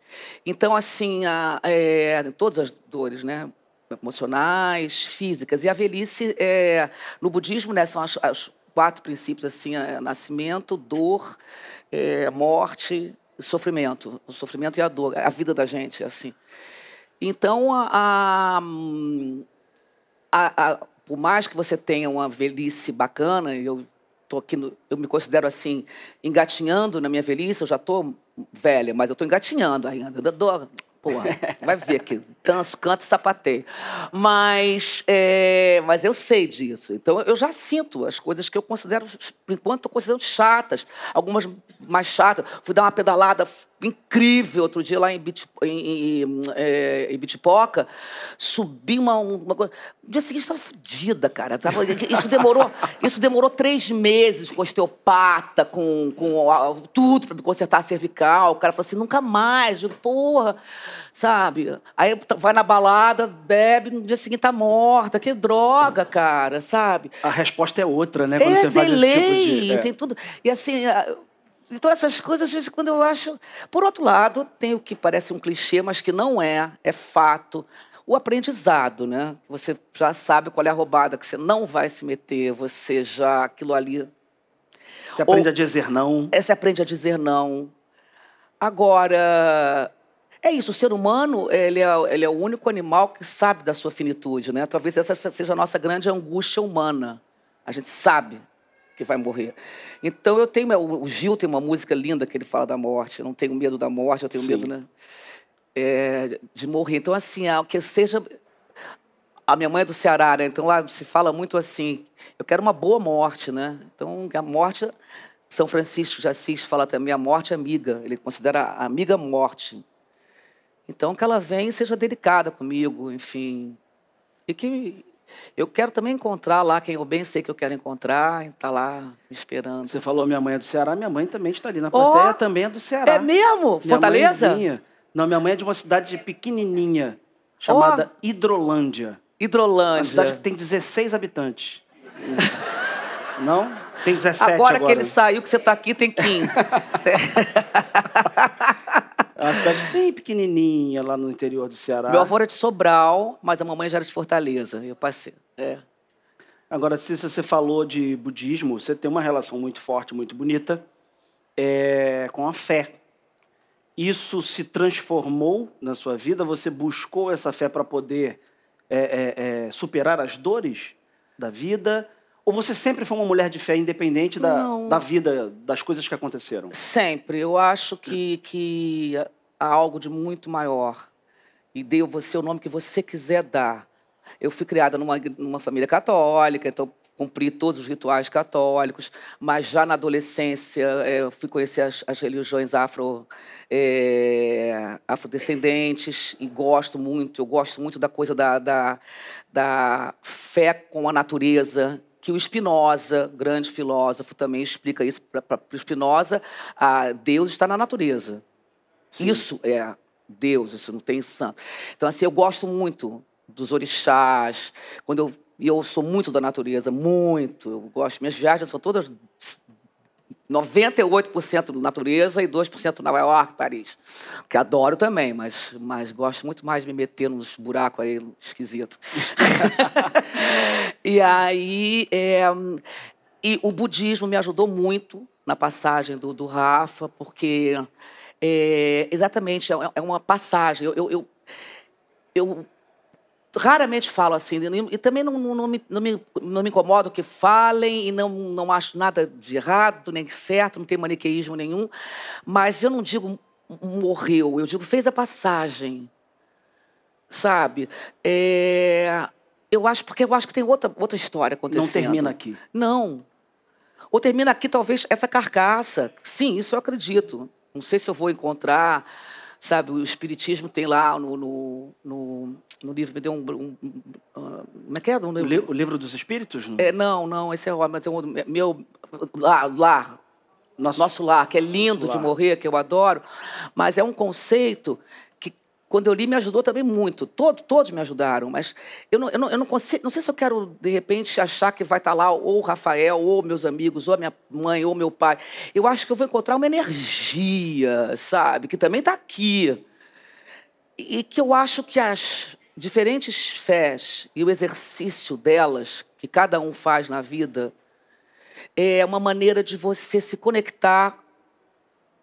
Então, assim, a, é, todas as dores, né? Emocionais, físicas. E a velhice, é, no budismo, né, são as, as quatro princípios, assim, é, nascimento, dor, é, morte sofrimento. O sofrimento e a dor, a vida da gente, assim. Então, a, a, a, por mais que você tenha uma velhice bacana, eu tô aqui no, eu me considero assim engatinhando na minha velhice, eu já estou velha, mas eu estou engatinhando ainda. Eu Porra, vai ver aqui, danço, canto e sapateio. Mas, é, mas eu sei disso. Então, eu já sinto as coisas que eu considero, por enquanto, estou considerando chatas. Algumas mais chatas. Fui dar uma pedalada incrível outro dia lá em, Bit, em, em, é, em Bitipoca. Subi uma, uma coisa. No dia seguinte estava fodida, cara. Tava, isso, demorou, isso demorou três meses com osteopata, com, com tudo para me consertar a cervical. O cara falou assim: nunca mais. Eu porra, sabe? Aí vai na balada, bebe, no dia seguinte tá morta. Que droga, cara, sabe? A resposta é outra, né? Quando é você delay, faz esse tipo de... É. tem tudo. E assim. Então, essas coisas, às vezes, quando eu acho. Por outro lado, tem o que parece um clichê, mas que não é, é fato. O aprendizado, né? Você já sabe qual é a roubada, que você não vai se meter, você já. aquilo ali. Você aprende Ou, a dizer não. É, você aprende a dizer não. Agora. É isso, o ser humano ele é, ele é o único animal que sabe da sua finitude, né? Talvez essa seja a nossa grande angústia humana. A gente sabe que vai morrer. Então eu tenho. O Gil tem uma música linda que ele fala da morte. Eu não tenho medo da morte, eu tenho Sim. medo né, é, de morrer. Então, assim, que seja. A minha mãe é do Ceará, né? Então lá se fala muito assim: eu quero uma boa morte, né? Então a morte. São Francisco de Assis fala também: a morte é amiga. Ele considera a amiga morte. Então que ela venha e seja delicada comigo, enfim. E que eu quero também encontrar lá quem eu bem sei que eu quero encontrar, está lá me esperando. Você falou minha mãe é do Ceará, minha mãe também está ali na plateia, oh, também é do Ceará. É mesmo? Minha Fortaleza? Mãezinha. Não, minha mãe é de uma cidade pequenininha, chamada oh. Hidrolândia. Hidrolândia. Uma cidade que tem 16 habitantes. Não? Tem 17 agora. Agora que ele saiu, que você está aqui, tem 15. É uma cidade bem pequenininha lá no interior do Ceará. Meu avô era de Sobral, mas a mamãe já era de Fortaleza. Eu passei. É. Agora, se você falou de budismo, você tem uma relação muito forte, muito bonita é, com a fé. Isso se transformou na sua vida? Você buscou essa fé para poder é, é, é, superar as dores da vida? Ou você sempre foi uma mulher de fé independente da, da vida, das coisas que aconteceram? Sempre. Eu acho que, que há algo de muito maior. E deu você o nome que você quiser dar. Eu fui criada numa, numa família católica, então cumpri todos os rituais católicos, mas já na adolescência é, eu fui conhecer as, as religiões afro, é, afrodescendentes e gosto muito, eu gosto muito da coisa da, da, da fé com a natureza, que o Spinoza, grande filósofo, também explica isso para o Spinoza, a Deus está na natureza. Sim. Isso é Deus, isso não tem santo. Então, assim, eu gosto muito dos orixás, quando eu, eu sou muito da natureza, muito, eu gosto, minhas viagens são todas 98% natureza e 2% Nova York, Paris. Que adoro também, mas, mas gosto muito mais de me meter nos buracos aí esquisitos. e aí. É, e o budismo me ajudou muito na passagem do, do Rafa, porque é, exatamente é, é uma passagem. Eu, eu, eu, eu raramente falo assim, e também não, não, não, me, não, me, não me incomodo que falem, e não, não acho nada de errado, nem certo, não tem maniqueísmo nenhum, mas eu não digo morreu, eu digo fez a passagem, sabe? É, eu acho, porque eu acho que tem outra, outra história acontecendo. Não termina aqui. Não. Ou termina aqui, talvez, essa carcaça. Sim, isso eu acredito. Não sei se eu vou encontrar sabe? O Espiritismo tem lá no, no, no, no livro, me deu um. um, um uh, como é que é? Um, o, li, o, livro dos Espíritos? Não, é, não, não esse é o meu. Lá, lar, nosso, nosso lar, que é lindo de morrer, que eu adoro, mas é um conceito quando eu li, me ajudou também muito. Todo, todos me ajudaram, mas eu não, eu, não, eu não, consigo, não sei se eu quero, de repente, achar que vai estar lá ou o Rafael, ou meus amigos, ou a minha mãe, ou meu pai. Eu acho que eu vou encontrar uma energia, sabe, que também está aqui. E, e que eu acho que as diferentes fés e o exercício delas, que cada um faz na vida, é uma maneira de você se conectar,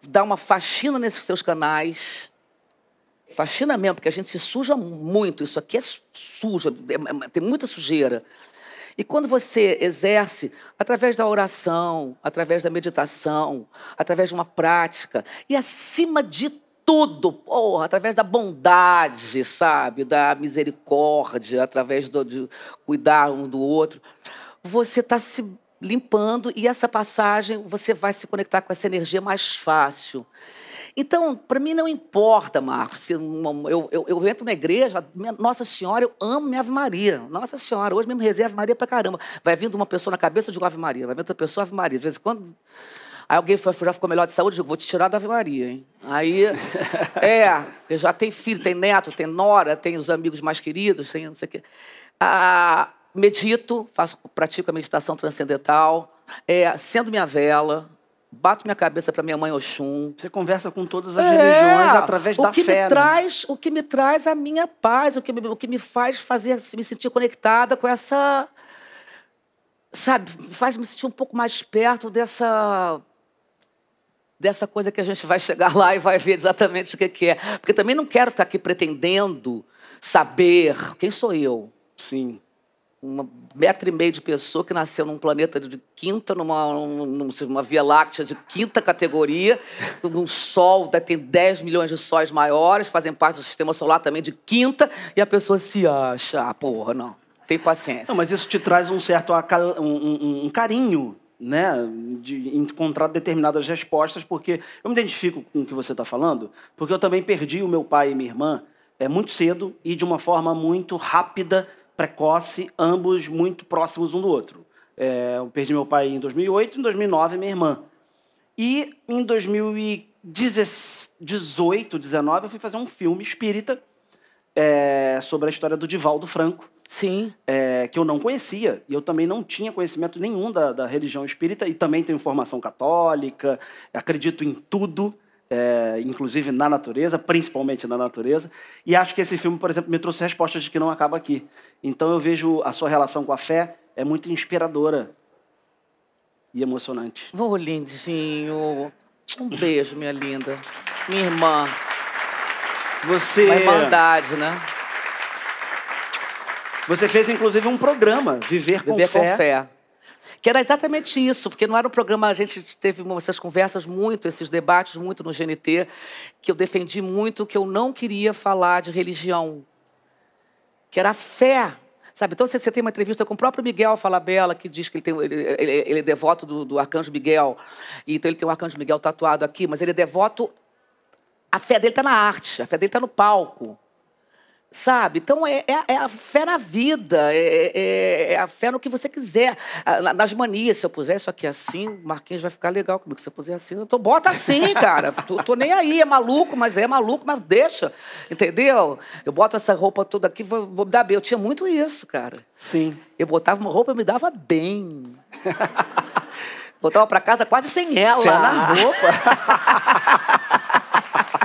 dar uma faxina nesses seus canais Faxina mesmo, porque a gente se suja muito. Isso aqui é suja, é, é, tem muita sujeira. E quando você exerce, através da oração, através da meditação, através de uma prática, e acima de tudo, porra, através da bondade, sabe? Da misericórdia, através do, de cuidar um do outro, você está se limpando e essa passagem você vai se conectar com essa energia mais fácil. Então, para mim não importa, Marcos, se uma- eu, eu, eu entro na igreja, minha- Nossa Senhora, eu amo minha Ave Maria. Nossa Senhora, hoje mesmo rezei Ave Maria pra caramba. Vai vindo uma pessoa na cabeça, eu digo Ave Maria. Vai vindo outra pessoa, Ave Maria. De vez em quando. Aí alguém foi- já ficou melhor de saúde, eu digo, vou te tirar da Ave Maria, hein? Aí, é, eu já tem filho, tem neto, tem nora, tem os amigos mais queridos, tem não sei o quê. Ah, medito, faço, pratico a meditação transcendental, é, acendo minha vela, bato minha cabeça para minha mãe Oxum. Você conversa com todas as É, religiões através o da que fé. Me né? traz, O que me traz a minha paz, o que me, o que me faz fazer me sentir conectada com essa. Sabe, faz me sentir um pouco mais perto dessa. Dessa coisa que a gente vai chegar lá e vai ver exatamente o que que é. Porque também não quero ficar aqui pretendendo saber quem sou eu. Sim. Uma metro e meio de pessoa que nasceu num planeta de quinta, numa, num- numa Via Láctea de quinta categoria, num Sol, da- tem 10 milhões de sóis maiores, fazem parte do sistema solar também de quinta, e a pessoa se acha, ah, porra, não. Tem paciência. Não, mas isso te traz um certo um, um- um carinho, né? De encontrar determinadas respostas, porque eu me identifico com o que você está falando, porque eu também perdi o meu pai e minha irmã é, muito cedo e de uma forma muito rápida, precoce, ambos muito próximos um do outro. É, eu perdi meu pai em 2008, em 2009 minha irmã. E em 2018, 19, eu fui fazer um filme espírita é, sobre a história do Divaldo Franco, Sim. é, que eu não conhecia. E eu também não tinha conhecimento nenhum da, da religião espírita. E também tenho formação católica, acredito em tudo, é, inclusive na natureza, principalmente na natureza. E acho que esse filme, por exemplo, me trouxe respostas de que não acaba aqui. Então eu vejo a sua relação com a fé é muito inspiradora e emocionante. Ô, lindinho. Um beijo, minha linda. Minha irmã. Você, Uma irmandade, né? você fez, inclusive, um programa, Viver com Viver Fé. com fé. Que era exatamente isso, porque não era um programa, a gente teve essas conversas muito, esses debates muito no GNT, que eu defendi muito que eu não queria falar de religião, que era a fé. Sabe? Então, você, você tem uma entrevista com o próprio Miguel Falabella, que diz que ele, tem, ele, ele- ele é devoto do, do Arcanjo Miguel, e então ele tem o Arcanjo Miguel tatuado aqui, mas ele é devoto. A fé dele está na arte, a fé dele está no palco. Sabe? Então é, é- é a fé na vida, é, é- é a fé no que você quiser. Ah, na- Nas manias, se eu puser isso aqui assim, o Marquinhos vai ficar legal comigo. Se eu puser assim, eu tô, bota assim, cara. tô, tô nem aí, é maluco, mas é maluco, mas deixa. Entendeu? Eu boto essa roupa toda aqui, vou, vou me dar bem. Eu tinha muito isso, cara. Sim. Eu botava uma roupa e me dava bem. Voltava para casa quase sem ela. Fé na roupa.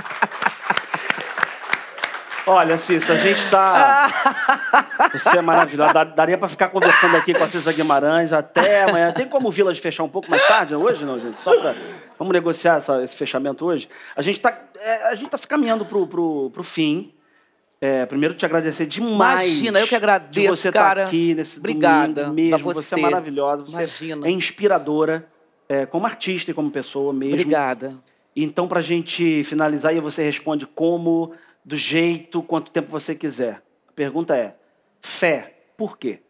Olha, Cissa, a gente tá. Você é maravilhosa. Daria pra ficar conversando aqui com a Cissa Guimarães até amanhã. Tem como o Village fechar um pouco mais tarde hoje, não, gente? Só pra. Vamos negociar essa- esse fechamento hoje? A gente tá, é, a gente tá se caminhando pro, pro, pro fim. É, primeiro, te agradecer demais. Imagina, eu que de agradeço, você cara. estar aqui nesse Obrigada mesmo. Você. você. é maravilhosa. Você Imagina. é inspiradora é, como artista e como pessoa mesmo. Obrigada. Então, para a gente finalizar, aí você responde como, do jeito, quanto tempo você quiser. A pergunta é: fé, por quê?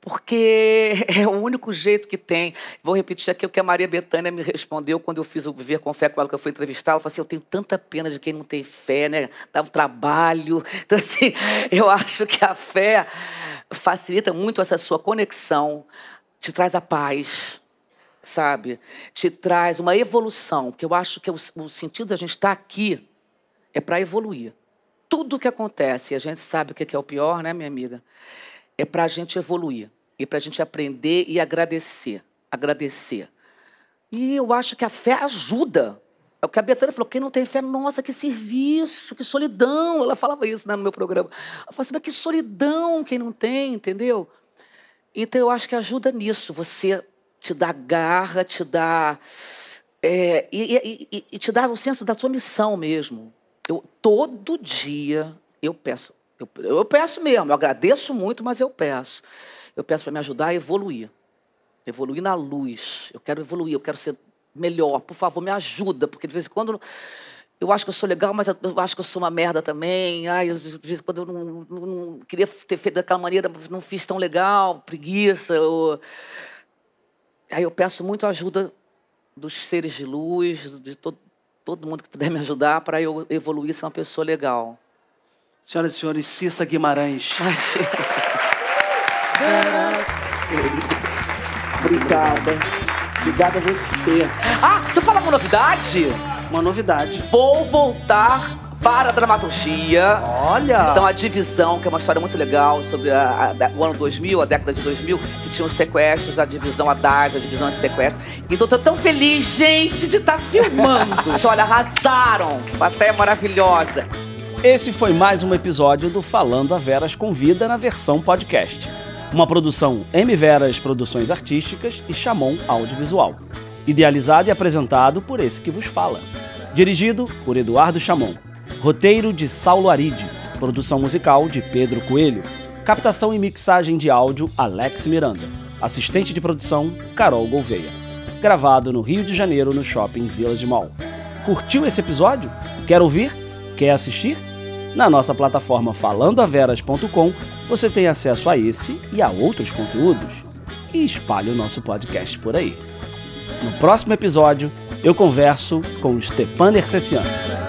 Porque é o único jeito que tem. Vou repetir aqui o que a Maria Bethânia me respondeu quando eu fiz o Viver com Fé com ela, que eu fui entrevistar. Ela falou assim: Eu tenho tanta pena de quem não tem fé, né? Dá um trabalho. Então, assim, eu acho que a fé facilita muito essa sua conexão, te traz a paz, sabe? Te traz uma evolução. Porque eu acho que o, o sentido da gente estar aqui é para evoluir. Tudo que acontece, a gente sabe o que que é o pior, né, minha amiga? é para a gente evoluir e para a gente aprender e agradecer. Agradecer. E eu acho que a fé ajuda. É o que a Betânia falou: quem não tem fé, nossa, que serviço, que solidão. Ela falava isso né, no meu programa. Eu falei assim, mas que solidão quem não tem, entendeu? Então eu acho que ajuda nisso. Você te dá garra, te dá. é, e- e- e te dá o senso da sua missão mesmo. Eu, todo dia eu peço. Eu, eu peço mesmo, eu agradeço muito, mas eu peço. Eu peço para me ajudar a evoluir. Evoluir na luz. Eu quero evoluir, eu quero ser melhor. Por favor, me ajuda, porque de vez em quando eu acho que eu sou legal, mas eu eu acho que eu sou uma merda também. Ai, eu, de vez em quando eu não, não- não queria ter feito daquela maneira, não fiz tão legal, preguiça. ou- Aí eu peço muito ajuda dos seres de luz, de todo, todo mundo que puder me ajudar para eu evoluir ser uma pessoa legal. Senhoras e senhores, Cissa Guimarães. Ai, Obrigada. Obrigada a você. Ah, deixa eu falar uma novidade. Uma novidade. Vou voltar para a dramaturgia. Olha! Então, a divisão, que é uma história muito legal sobre a, a, o ano 2000, a década de 2000, que tinha os sequestros, a divisão a DAS, a divisão de sequestro. Então, tô tão feliz, gente, de estar tá filmando. Olha, arrasaram. Até maravilhosa. Esse foi mais um episódio do Falando a Veras Convida na versão podcast. Uma produção M Veras Produções Artísticas e Chamon Audiovisual. Idealizado e apresentado por esse que vos fala. Dirigido por Eduardo Chamon. Roteiro de Saulo Aride. Produção musical de Pedro Coelho. Captação e mixagem de áudio Alex Miranda. Assistente de produção Carol Gouveia. Gravado no Rio de Janeiro no Shopping Village Mall. Curtiu esse episódio? Quer ouvir? Quer assistir? Na nossa plataforma falandoaveras.com você tem acesso a esse e a outros conteúdos. E espalhe o nosso podcast por aí. No próximo episódio, eu converso com Stepan Erceciano.